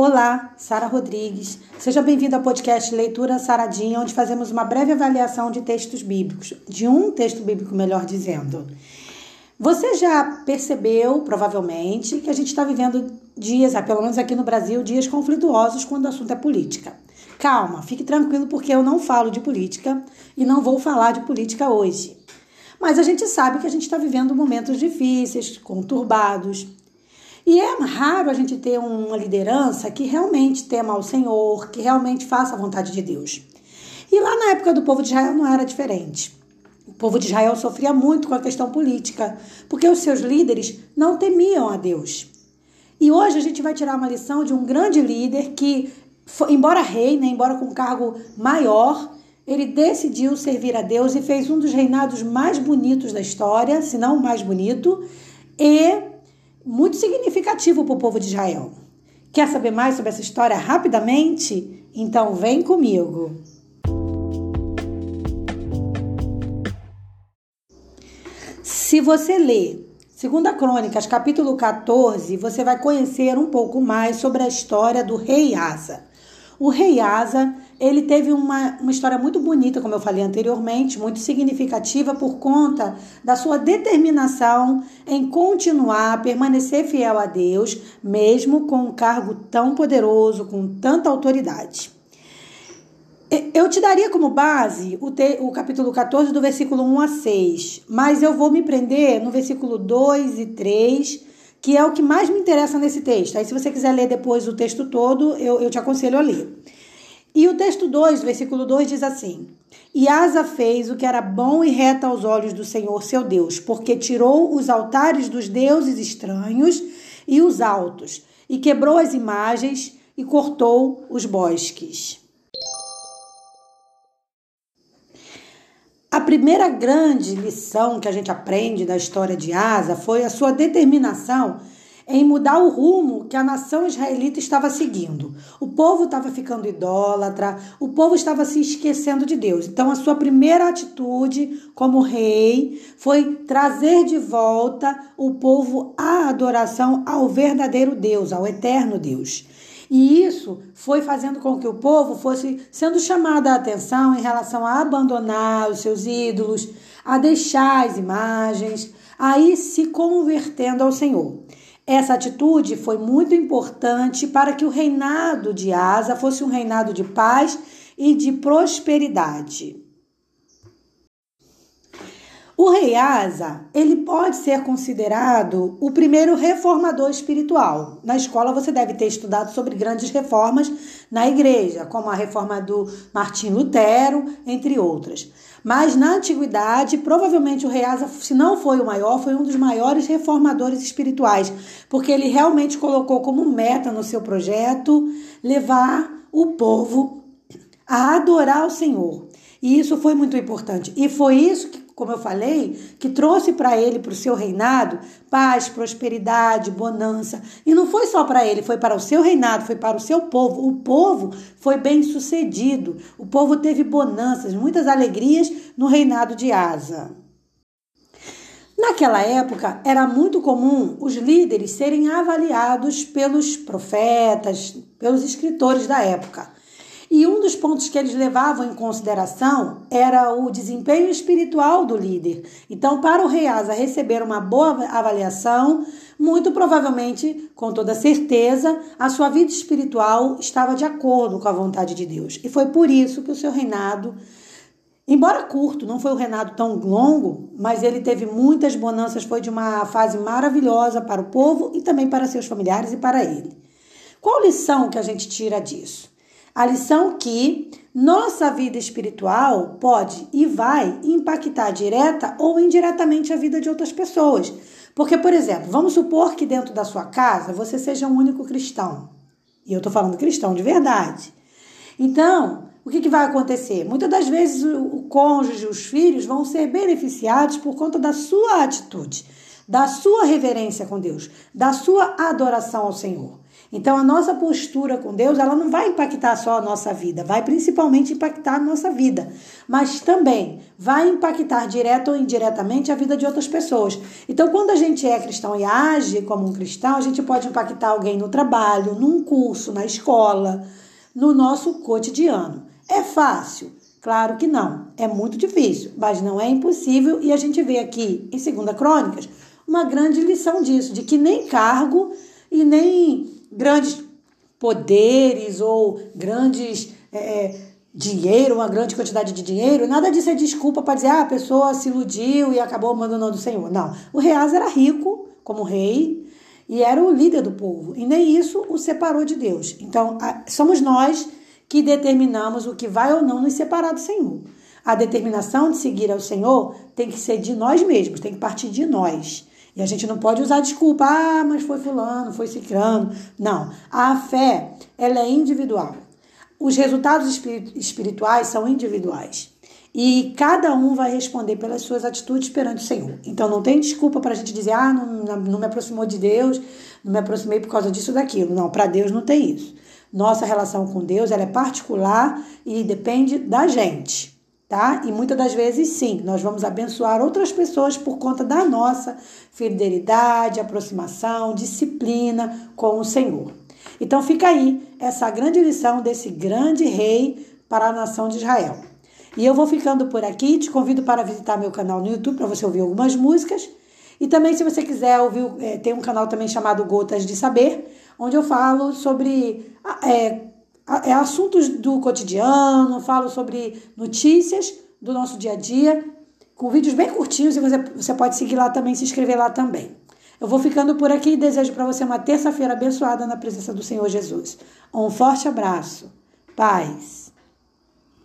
Olá, Sara Rodrigues. Seja bem-vindo ao podcast Leitura Saradinha, onde fazemos uma breve avaliação de textos bíblicos, de um texto bíblico, melhor dizendo. Você já percebeu, provavelmente, que a gente está vivendo dias, ah, pelo menos aqui no Brasil, dias conflituosos quando o assunto é política. Calma, fique tranquilo, porque eu não falo de política e não vou falar de política hoje. Mas a gente sabe que a gente está vivendo momentos difíceis, conturbados, e é raro a gente ter uma liderança que realmente tema ao Senhor, que realmente faça a vontade de Deus. E lá na época do povo de Israel não era diferente. O povo de Israel sofria muito com a questão política, porque os seus líderes não temiam a Deus. E hoje a gente vai tirar uma lição de um grande líder que, embora rei, né, embora com um cargo maior, ele decidiu servir a Deus e fez um dos reinados mais bonitos da história, se não o mais bonito, e muito significativo para o povo de Israel. Quer saber mais sobre essa história rapidamente? Então vem comigo. Se você ler 2 Crônicas, capítulo 14, você vai conhecer um pouco mais sobre a história do rei Asa. O rei Asa, ele teve uma, uma história muito bonita, como eu falei anteriormente, muito significativa por conta da sua determinação em continuar a permanecer fiel a Deus, mesmo com um cargo tão poderoso, com tanta autoridade. Eu te daria como base o, te, o capítulo 14, do versículo 1 a 6, mas eu vou me prender no versículo 2 e 3 que é o que mais me interessa nesse texto. Aí, se você quiser ler depois o texto todo, eu, eu te aconselho a ler. E o texto 2, versículo 2 diz assim: E Asa fez o que era bom e reto aos olhos do Senhor seu Deus, porque tirou os altares dos deuses estranhos e os altos, e quebrou as imagens e cortou os bosques. A primeira grande lição que a gente aprende da história de Asa foi a sua determinação em mudar o rumo que a nação israelita estava seguindo. O povo estava ficando idólatra, o povo estava se esquecendo de Deus. Então, a sua primeira atitude como rei foi trazer de volta o povo à adoração ao verdadeiro Deus, ao eterno Deus. E isso foi fazendo com que o povo fosse sendo chamado a atenção em relação a abandonar os seus ídolos, a deixar as imagens, a ir se convertendo ao Senhor. Essa atitude foi muito importante para que o reinado de Asa fosse um reinado de paz e de prosperidade. O rei Asa, ele pode ser considerado o primeiro reformador espiritual. Na escola você deve ter estudado sobre grandes reformas na igreja, como a reforma do Martim Lutero, entre outras. Mas na antiguidade, provavelmente o rei Asa, se não foi o maior, foi um dos maiores reformadores espirituais, porque ele realmente colocou como meta no seu projeto levar o povo a adorar o Senhor. E isso foi muito importante. E foi isso que como eu falei, que trouxe para ele, para o seu reinado, paz, prosperidade, bonança. E não foi só para ele, foi para o seu reinado, foi para o seu povo. O povo foi bem sucedido, o povo teve bonanças, muitas alegrias no reinado de Asa. Naquela época, era muito comum os líderes serem avaliados pelos profetas, pelos escritores da época. E um dos pontos que eles levavam em consideração era o desempenho espiritual do líder. Então, para o rei Asa receber uma boa avaliação, muito provavelmente, com toda certeza, a sua vida espiritual estava de acordo com a vontade de Deus. E foi por isso que o seu reinado, embora curto, não foi um reinado tão longo, mas ele teve muitas bonanças, foi de uma fase maravilhosa para o povo e também para seus familiares e para ele. Qual lição que a gente tira disso? A lição que nossa vida espiritual pode e vai impactar direta ou indiretamente a vida de outras pessoas. Porque, por exemplo, vamos supor que dentro da sua casa você seja um único cristão. E eu estou falando cristão de verdade. Então, o que, que, vai acontecer? Muitas das vezes o, cônjuge, os filhos vão ser beneficiados por conta da sua atitude. Da sua reverência com Deus, da sua adoração ao Senhor. Então a nossa postura com Deus, ela não vai impactar só a nossa vida, vai principalmente impactar a nossa vida, mas também vai impactar direto ou indiretamente a vida de outras pessoas. Então quando a gente é cristão e age como um cristão, a gente pode impactar alguém no trabalho, num curso, na escola, no nosso cotidiano. É fácil? Claro que não. É muito difícil, mas não é impossível e a gente vê aqui em Segunda Crônicas uma grande lição disso, de que nem cargo e nem grandes poderes ou grandes é, é, dinheiro, uma grande quantidade de dinheiro, nada disso é desculpa para dizer ah, a pessoa se iludiu e acabou abandonando o Senhor. Não. O Reaz era rico como rei e era o líder do povo, e nem isso o separou de Deus. Então, somos nós que determinamos o que vai ou não nos separar do Senhor. A determinação de seguir ao Senhor tem que ser de nós mesmos, tem que partir de nós. E a gente não pode usar desculpa, ah, mas foi fulano, foi ciclano. Não. A fé, ela é individual. Os resultados espirituais são individuais. E cada um vai responder pelas suas atitudes perante o Senhor. Então não tem desculpa para a gente dizer, ah, não, não me aproximou de Deus, não me aproximei por causa disso ou daquilo. Não, para Deus não tem isso. Nossa relação com Deus ela é particular e depende da gente tá? E muitas das vezes, sim, nós vamos abençoar outras pessoas por conta da nossa fidelidade, aproximação, disciplina com o Senhor. Então fica aí essa grande lição desse grande rei para a nação de Israel. E eu vou ficando por aqui, te convido para visitar meu canal no YouTube para você ouvir algumas músicas. E também, se você quiser ouvir, é, tem um canal também chamado Gotas de Saber, onde eu falo sobre é, é assuntos do cotidiano, falo sobre notícias do nosso dia a dia, com vídeos bem curtinhos e você, você pode seguir lá também, se inscrever lá também. Eu vou ficando por aqui e desejo para você uma terça-feira abençoada na presença do Senhor Jesus. Um forte abraço. Paz.